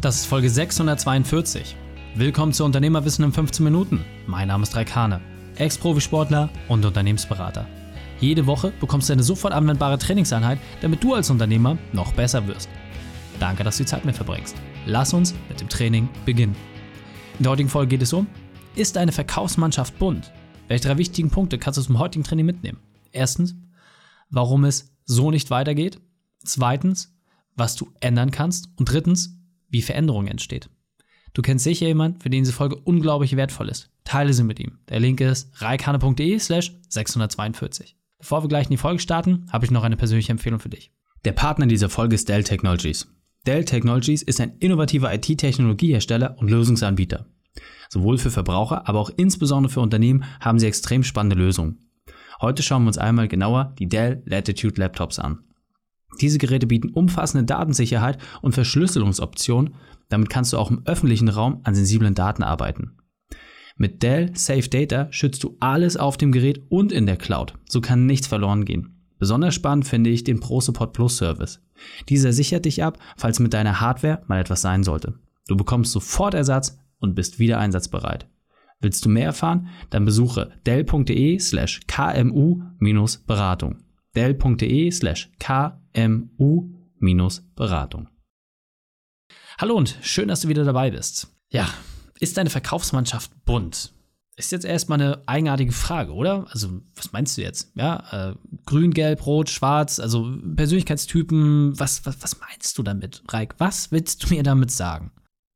Das ist Folge 642. Willkommen zu Unternehmerwissen in 15 Minuten. Mein Name ist Raikane, Ex-Profisportler und Unternehmensberater. Jede Woche bekommst du eine sofort anwendbare Trainingseinheit, damit du als Unternehmer noch besser wirst. Danke, dass du die Zeit mit verbringst. Lass uns mit dem Training beginnen. In der heutigen Folge geht es um, ist deine Verkaufsmannschaft bunt? Welche drei wichtigen Punkte kannst du zum heutigen Training mitnehmen? Erstens, warum es so nicht weitergeht. Zweitens, was du ändern kannst. Und drittens, wie Veränderung entsteht. Du kennst sicher jemanden, für den diese Folge unglaublich wertvoll ist. Teile sie mit ihm. Der Link ist reikane.de slash 642. Bevor wir gleich in die Folge starten, habe ich noch eine persönliche Empfehlung für dich. Der Partner dieser Folge ist Dell Technologies. Dell Technologies ist ein innovativer IT-Technologiehersteller und Lösungsanbieter. Sowohl für Verbraucher, aber auch insbesondere für Unternehmen haben sie extrem spannende Lösungen. Heute schauen wir uns einmal genauer die Dell Latitude Laptops an. Diese Geräte bieten umfassende Datensicherheit und Verschlüsselungsoptionen, damit kannst du auch im öffentlichen Raum an sensiblen Daten arbeiten. Mit Dell Safe Data schützt du alles auf dem Gerät und in der Cloud, so kann nichts verloren gehen. Besonders spannend finde ich den ProSupport Plus Service. Dieser sichert dich ab, falls mit deiner Hardware mal etwas sein sollte. Du bekommst sofort Ersatz und bist wieder einsatzbereit. Willst du mehr erfahren? Dann besuche dell.de slash kmu-beratung. dell.de slash kmu-beratung. Hallo und schön, dass du wieder dabei bist. Ja, ist deine Verkaufsmannschaft bunt? Ist jetzt erstmal eine eigenartige Frage, oder? Also, was meinst du jetzt? Ja, äh, grün, gelb, rot, schwarz, also Persönlichkeitstypen, was, was, was meinst du damit, Reik? Was willst du mir damit sagen?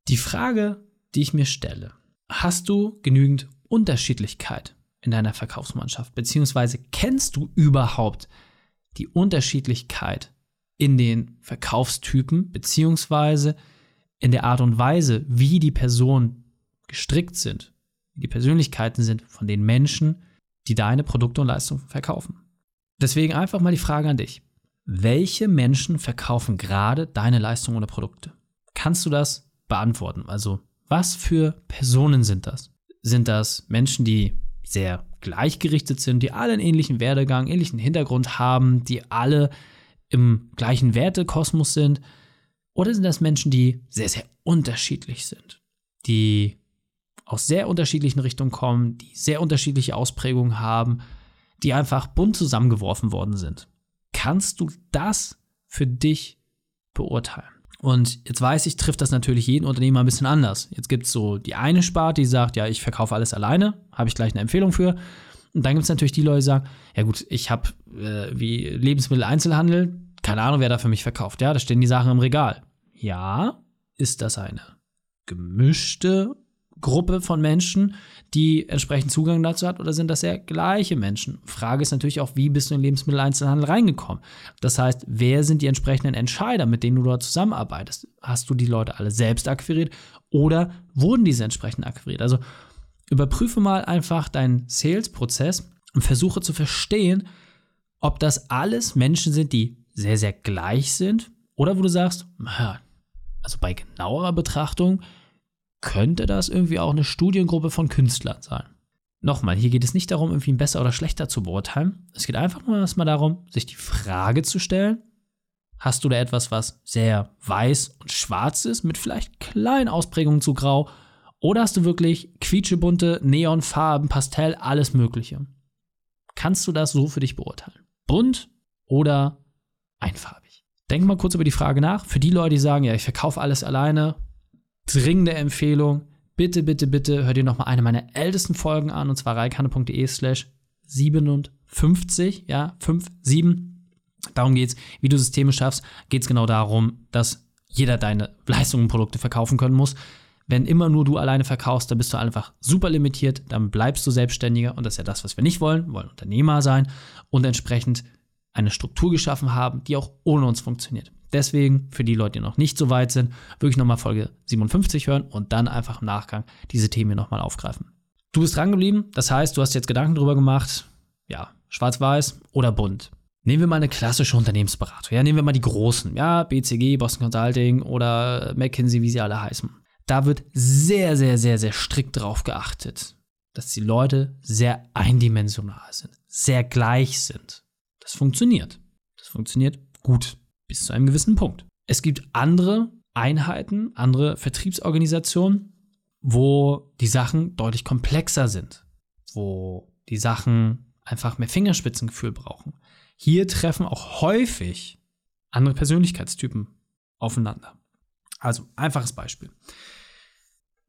Die Frage, die ich mir stelle, hast du genügend Unterschiedlichkeit in deiner Verkaufsmannschaft? Beziehungsweise kennst du überhaupt die Unterschiedlichkeit in den Verkaufstypen, beziehungsweise in der Art und Weise, wie die Personen gestrickt sind, wie die Persönlichkeiten sind von den Menschen, die deine Produkte und Leistungen verkaufen. Deswegen einfach mal die Frage an dich. Welche Menschen verkaufen gerade deine Leistungen oder Produkte? Kannst du das beantworten? Also, was für Personen sind das? Sind das Menschen, die sehr gleichgerichtet sind, die alle einen ähnlichen Werdegang, ähnlichen Hintergrund haben, die alle im gleichen Wertekosmos sind? Oder sind das Menschen, die sehr, sehr unterschiedlich sind, die aus sehr unterschiedlichen Richtungen kommen, die sehr unterschiedliche Ausprägungen haben, die einfach bunt zusammengeworfen worden sind? Kannst du das für dich beurteilen? Und jetzt weiß ich, trifft das natürlich jeden Unternehmer ein bisschen anders. Jetzt gibt es so die eine Sparte, die sagt, ja, ich verkaufe alles alleine, habe ich gleich eine Empfehlung für. Und dann gibt es natürlich die Leute, die sagen, ja gut, ich habe äh, wie Lebensmitteleinzelhandel, keine Ahnung, wer da für mich verkauft. Ja, da stehen die Sachen im Regal. Ja, ist das eine gemischte Gruppe von Menschen, die entsprechend Zugang dazu hat, oder sind das ja gleiche Menschen? Frage ist natürlich auch, wie bist du in den Lebensmitteleinzelhandel reingekommen? Das heißt, wer sind die entsprechenden Entscheider, mit denen du dort zusammenarbeitest? Hast du die Leute alle selbst akquiriert oder wurden diese entsprechend akquiriert? Also überprüfe mal einfach deinen Sales-Prozess und versuche zu verstehen, ob das alles Menschen sind, die sehr, sehr gleich sind oder wo du sagst, also bei genauerer Betrachtung könnte das irgendwie auch eine Studiengruppe von Künstlern sein. Nochmal, hier geht es nicht darum, irgendwie besser oder schlechter zu beurteilen. Es geht einfach nur erstmal darum, sich die Frage zu stellen, hast du da etwas, was sehr weiß und schwarz ist, mit vielleicht kleinen Ausprägungen zu grau, oder hast du wirklich quietschebunte, Neonfarben, Pastell, alles Mögliche? Kannst du das so für dich beurteilen? Bunt oder einfarbig? Denk mal kurz über die Frage nach. Für die Leute, die sagen, ja, ich verkaufe alles alleine, dringende Empfehlung. Bitte, bitte, bitte hör dir nochmal eine meiner ältesten Folgen an, und zwar reikane.de slash 57, ja, 5, 7. Darum geht's, wie du Systeme schaffst, geht es genau darum, dass jeder deine Leistungen und Produkte verkaufen können muss. Wenn immer nur du alleine verkaufst, dann bist du einfach super limitiert, dann bleibst du Selbstständiger und das ist ja das, was wir nicht wollen. Wir wollen Unternehmer sein und entsprechend eine Struktur geschaffen haben, die auch ohne uns funktioniert. Deswegen, für die Leute, die noch nicht so weit sind, wirklich nochmal Folge 57 hören und dann einfach im Nachgang diese Themen nochmal aufgreifen. Du bist dran geblieben, das heißt, du hast jetzt Gedanken darüber gemacht, ja, schwarz-weiß oder bunt. Nehmen wir mal eine klassische Unternehmensberatung. Ja, nehmen wir mal die großen, ja, BCG, Boston Consulting oder McKinsey, wie sie alle heißen. Da wird sehr, sehr, sehr, sehr strikt darauf geachtet, dass die Leute sehr eindimensional sind, sehr gleich sind. Das funktioniert. Das funktioniert gut bis zu einem gewissen Punkt. Es gibt andere Einheiten, andere Vertriebsorganisationen, wo die Sachen deutlich komplexer sind, wo die Sachen einfach mehr Fingerspitzengefühl brauchen. Hier treffen auch häufig andere Persönlichkeitstypen aufeinander. Also einfaches Beispiel.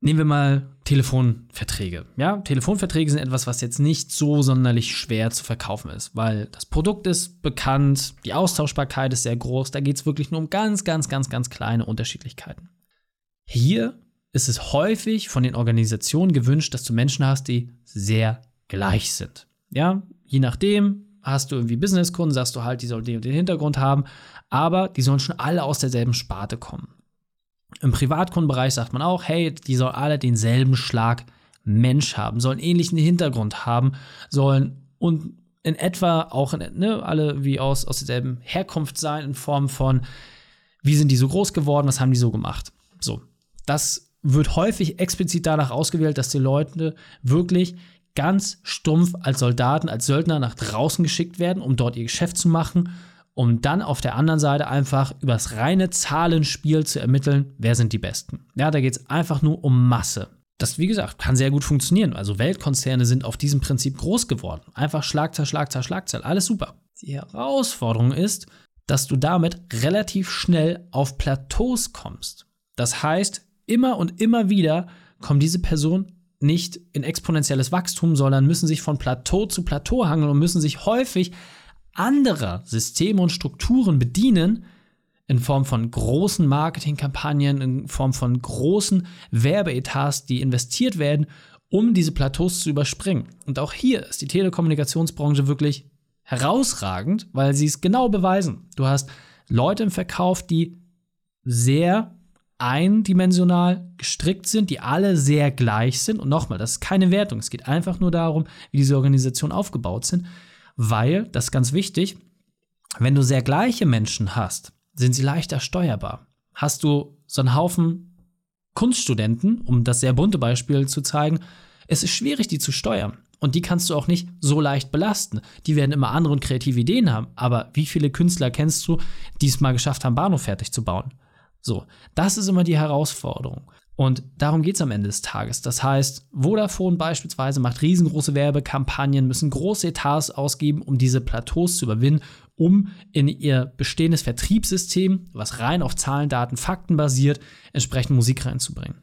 Nehmen wir mal Telefonverträge. Ja, Telefonverträge sind etwas, was jetzt nicht so sonderlich schwer zu verkaufen ist, weil das Produkt ist bekannt, die Austauschbarkeit ist sehr groß, da geht es wirklich nur um ganz, ganz, ganz, ganz kleine Unterschiedlichkeiten. Hier ist es häufig von den Organisationen gewünscht, dass du Menschen hast, die sehr gleich sind. Ja, je nachdem, hast du irgendwie Businesskunden, sagst du halt, die sollen den den Hintergrund haben, aber die sollen schon alle aus derselben Sparte kommen. Im Privatkundenbereich sagt man auch, hey, die sollen alle denselben Schlag Mensch haben, sollen ähnlichen Hintergrund haben, sollen und in etwa auch ne, alle wie aus, aus derselben Herkunft sein, in Form von, wie sind die so groß geworden, was haben die so gemacht. So, das wird häufig explizit danach ausgewählt, dass die Leute wirklich ganz stumpf als Soldaten, als Söldner nach draußen geschickt werden, um dort ihr Geschäft zu machen, um dann auf der anderen Seite einfach übers reine Zahlenspiel zu ermitteln, wer sind die Besten. Ja, da geht es einfach nur um Masse. Das, wie gesagt, kann sehr gut funktionieren. Also Weltkonzerne sind auf diesem Prinzip groß geworden. Einfach Schlagzahl, Schlagzahl, Schlagzahl, alles super. Die Herausforderung ist, dass du damit relativ schnell auf Plateaus kommst. Das heißt, immer und immer wieder kommen diese Personen nicht in exponentielles Wachstum, sondern müssen sich von Plateau zu Plateau hangeln und müssen sich häufig anderer Systeme und Strukturen bedienen, in Form von großen Marketingkampagnen, in Form von großen Werbeetats, die investiert werden, um diese Plateaus zu überspringen. Und auch hier ist die Telekommunikationsbranche wirklich herausragend, weil sie es genau beweisen. Du hast Leute im Verkauf, die sehr eindimensional gestrickt sind, die alle sehr gleich sind. Und nochmal, das ist keine Wertung. Es geht einfach nur darum, wie diese Organisationen aufgebaut sind, weil, das ist ganz wichtig, wenn du sehr gleiche Menschen hast, sind sie leichter steuerbar. Hast du so einen Haufen Kunststudenten, um das sehr bunte Beispiel zu zeigen, es ist schwierig, die zu steuern. Und die kannst du auch nicht so leicht belasten. Die werden immer andere und kreative Ideen haben. Aber wie viele Künstler kennst du, die es mal geschafft haben, Bahnhof fertig zu bauen? So, das ist immer die Herausforderung. Und darum geht es am Ende des Tages. Das heißt, Vodafone beispielsweise macht riesengroße Werbekampagnen, müssen große Etats ausgeben, um diese Plateaus zu überwinden, um in ihr bestehendes Vertriebssystem, was rein auf Zahlen, Daten, Fakten basiert, entsprechend Musik reinzubringen.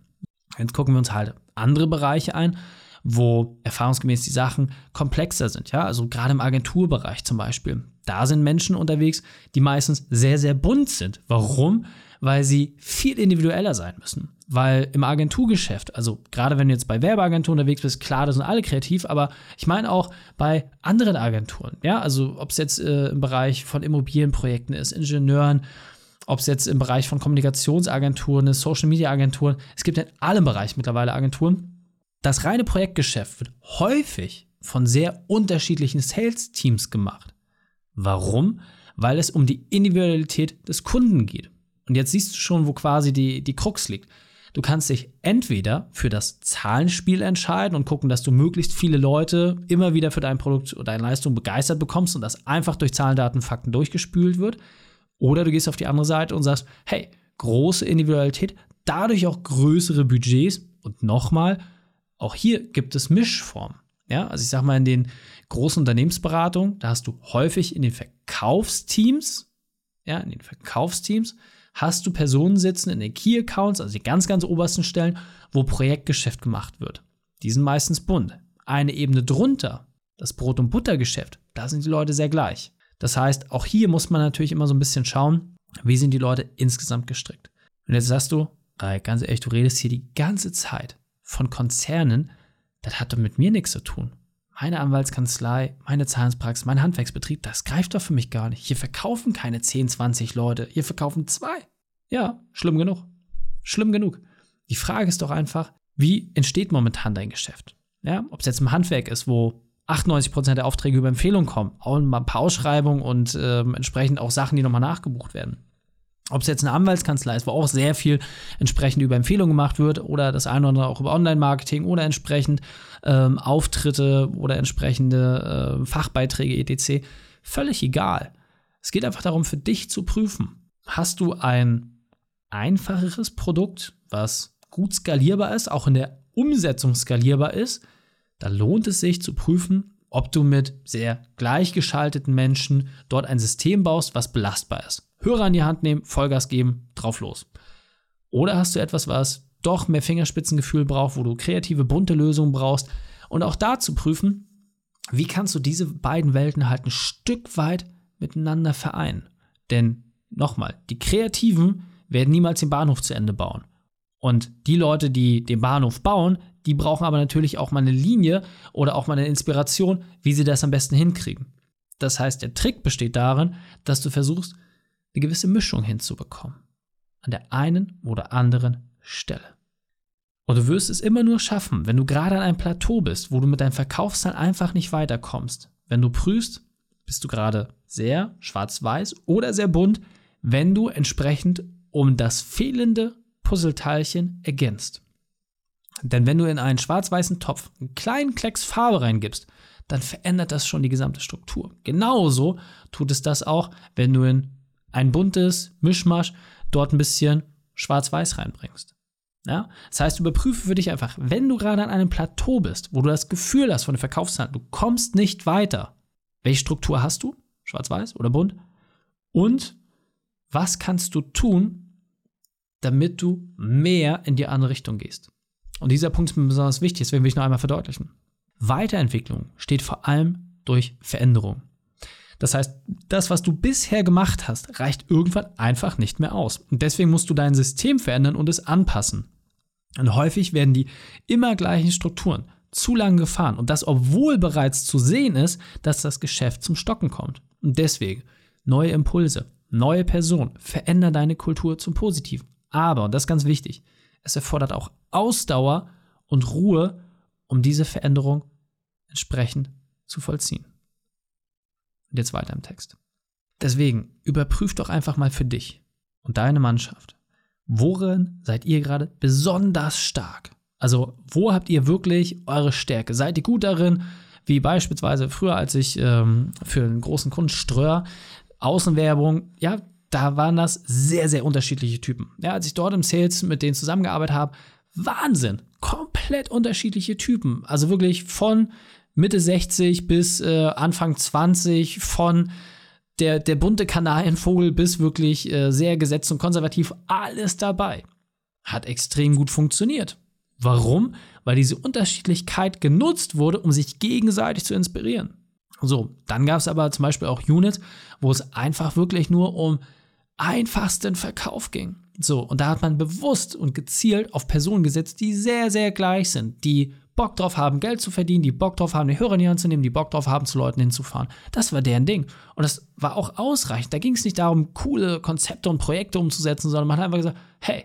Jetzt gucken wir uns halt andere Bereiche ein, wo erfahrungsgemäß die Sachen komplexer sind. Ja, also gerade im Agenturbereich zum Beispiel. Da sind Menschen unterwegs, die meistens sehr, sehr bunt sind. Warum? weil sie viel individueller sein müssen. Weil im Agenturgeschäft, also gerade wenn du jetzt bei Werbeagenturen unterwegs bist, klar, da sind alle kreativ, aber ich meine auch bei anderen Agenturen, ja, also ob es jetzt äh, im Bereich von Immobilienprojekten ist, Ingenieuren, ob es jetzt im Bereich von Kommunikationsagenturen ist, Social Media Agenturen, es gibt in allen Bereichen mittlerweile Agenturen. Das reine Projektgeschäft wird häufig von sehr unterschiedlichen Sales-Teams gemacht. Warum? Weil es um die Individualität des Kunden geht. Und jetzt siehst du schon, wo quasi die, die Krux liegt. Du kannst dich entweder für das Zahlenspiel entscheiden und gucken, dass du möglichst viele Leute immer wieder für dein Produkt oder deine Leistung begeistert bekommst und das einfach durch Zahlen, Daten, Fakten durchgespült wird. Oder du gehst auf die andere Seite und sagst, hey, große Individualität, dadurch auch größere Budgets. Und nochmal, auch hier gibt es Mischformen. Ja, also ich sag mal, in den großen Unternehmensberatungen, da hast du häufig in den Verkaufsteams, ja, in den Verkaufsteams, hast du Personen sitzen in den Key Accounts, also die ganz, ganz obersten Stellen, wo Projektgeschäft gemacht wird. Die sind meistens bunt. Eine Ebene drunter, das Brot- und Buttergeschäft, da sind die Leute sehr gleich. Das heißt, auch hier muss man natürlich immer so ein bisschen schauen, wie sind die Leute insgesamt gestrickt. Und jetzt sagst du, ganz ehrlich, du redest hier die ganze Zeit von Konzernen, das hat doch mit mir nichts zu tun. Meine Anwaltskanzlei, meine Zahlungspraxis, mein Handwerksbetrieb, das greift doch für mich gar nicht. Hier verkaufen keine 10, 20 Leute, hier verkaufen zwei. Ja, schlimm genug. Schlimm genug. Die Frage ist doch einfach, wie entsteht momentan dein Geschäft? Ja, ob es jetzt im Handwerk ist, wo 98% der Aufträge über Empfehlung kommen, auch ein paar Ausschreibungen und äh, entsprechend auch Sachen, die nochmal nachgebucht werden. Ob es jetzt eine Anwaltskanzlei ist, wo auch sehr viel entsprechend über Empfehlung gemacht wird oder das eine oder andere auch über Online-Marketing oder entsprechend ähm, Auftritte oder entsprechende äh, Fachbeiträge etc. Völlig egal. Es geht einfach darum, für dich zu prüfen. Hast du ein einfacheres Produkt, was gut skalierbar ist, auch in der Umsetzung skalierbar ist, da lohnt es sich zu prüfen, ob du mit sehr gleichgeschalteten Menschen dort ein System baust, was belastbar ist. Hörer in die Hand nehmen, Vollgas geben, drauf los. Oder hast du etwas, was doch mehr Fingerspitzengefühl braucht, wo du kreative, bunte Lösungen brauchst und auch da zu prüfen, wie kannst du diese beiden Welten halt ein Stück weit miteinander vereinen. Denn nochmal, die Kreativen werden niemals den Bahnhof zu Ende bauen. Und die Leute, die den Bahnhof bauen, die brauchen aber natürlich auch mal eine Linie oder auch mal eine Inspiration, wie sie das am besten hinkriegen. Das heißt, der Trick besteht darin, dass du versuchst, eine gewisse Mischung hinzubekommen. An der einen oder anderen Stelle. Und du wirst es immer nur schaffen, wenn du gerade an einem Plateau bist, wo du mit deinem Verkaufszahlen einfach nicht weiterkommst. Wenn du prüfst, bist du gerade sehr schwarz-weiß oder sehr bunt, wenn du entsprechend um das fehlende Puzzleteilchen ergänzt. Denn wenn du in einen schwarz-weißen Topf einen kleinen Klecks Farbe reingibst, dann verändert das schon die gesamte Struktur. Genauso tut es das auch, wenn du in ein buntes Mischmasch dort ein bisschen schwarz-weiß reinbringst. Ja? Das heißt, überprüfe für dich einfach, wenn du gerade an einem Plateau bist, wo du das Gefühl hast von der Verkaufszahlen, du kommst nicht weiter, welche Struktur hast du? Schwarz-weiß oder bunt? Und was kannst du tun, damit du mehr in die andere Richtung gehst? Und dieser Punkt ist mir besonders wichtig, deswegen will ich noch einmal verdeutlichen. Weiterentwicklung steht vor allem durch Veränderung. Das heißt, das, was du bisher gemacht hast, reicht irgendwann einfach nicht mehr aus. Und deswegen musst du dein System verändern und es anpassen. Und häufig werden die immer gleichen Strukturen zu lange gefahren. Und das, obwohl bereits zu sehen ist, dass das Geschäft zum Stocken kommt. Und deswegen neue Impulse, neue Personen, veränder deine Kultur zum Positiven. Aber, und das ist ganz wichtig, es erfordert auch Ausdauer und Ruhe, um diese Veränderung entsprechend zu vollziehen. Und jetzt weiter im Text. Deswegen überprüf doch einfach mal für dich und deine Mannschaft, worin seid ihr gerade besonders stark? Also, wo habt ihr wirklich eure Stärke? Seid ihr gut darin, wie beispielsweise früher, als ich ähm, für einen großen Kunden Ströer Außenwerbung, ja, da waren das sehr, sehr unterschiedliche Typen. Ja, als ich dort im Sales mit denen zusammengearbeitet habe, Wahnsinn, komplett unterschiedliche Typen. Also wirklich von Mitte 60 bis äh, Anfang 20, von der, der bunte Kanarienvogel bis wirklich äh, sehr gesetzt und konservativ, alles dabei. Hat extrem gut funktioniert. Warum? Weil diese Unterschiedlichkeit genutzt wurde, um sich gegenseitig zu inspirieren. So, dann gab es aber zum Beispiel auch Units, wo es einfach wirklich nur um einfachsten Verkauf ging. So, und da hat man bewusst und gezielt auf Personen gesetzt, die sehr, sehr gleich sind, die Bock drauf haben, Geld zu verdienen, die Bock drauf haben, die Hörer in die Hand zu nehmen, die Bock drauf haben, zu Leuten hinzufahren. Das war deren Ding. Und das war auch ausreichend. Da ging es nicht darum, coole Konzepte und Projekte umzusetzen, sondern man hat einfach gesagt, hey,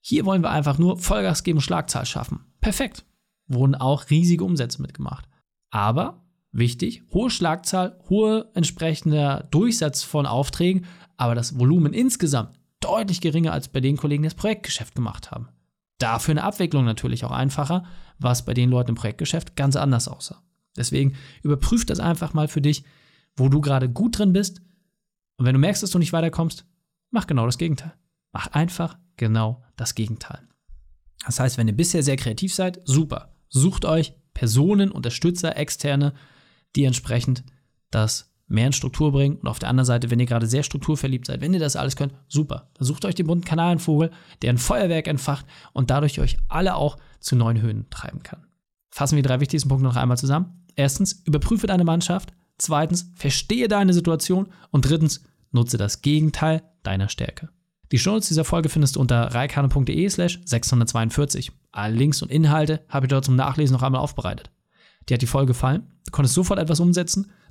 hier wollen wir einfach nur Vollgas geben, Schlagzahl schaffen. Perfekt. Wurden auch riesige Umsätze mitgemacht. Aber wichtig, hohe Schlagzahl, hohe entsprechender Durchsatz von Aufträgen, aber das Volumen insgesamt deutlich geringer als bei den Kollegen, die das Projektgeschäft gemacht haben. Dafür eine Abwicklung natürlich auch einfacher, was bei den Leuten im Projektgeschäft ganz anders aussah. Deswegen überprüf das einfach mal für dich, wo du gerade gut drin bist. Und wenn du merkst, dass du nicht weiterkommst, mach genau das Gegenteil. Mach einfach genau das Gegenteil. Das heißt, wenn ihr bisher sehr kreativ seid, super. Sucht euch Personen, Unterstützer, Externe, die entsprechend das mehr in Struktur bringen. Und auf der anderen Seite, wenn ihr gerade sehr strukturverliebt seid, wenn ihr das alles könnt, super. Dann sucht euch den bunten Kanalenvogel, der ein Feuerwerk entfacht und dadurch euch alle auch zu neuen Höhen treiben kann. Fassen wir die drei wichtigsten Punkte noch einmal zusammen. Erstens, überprüfe deine Mannschaft. Zweitens, verstehe deine Situation. Und drittens, nutze das Gegenteil deiner Stärke. Die Shownotes dieser Folge findest du unter reikane.de slash 642. Alle Links und Inhalte habe ich dort zum Nachlesen noch einmal aufbereitet. Dir hat die Folge gefallen? Du konntest sofort etwas umsetzen?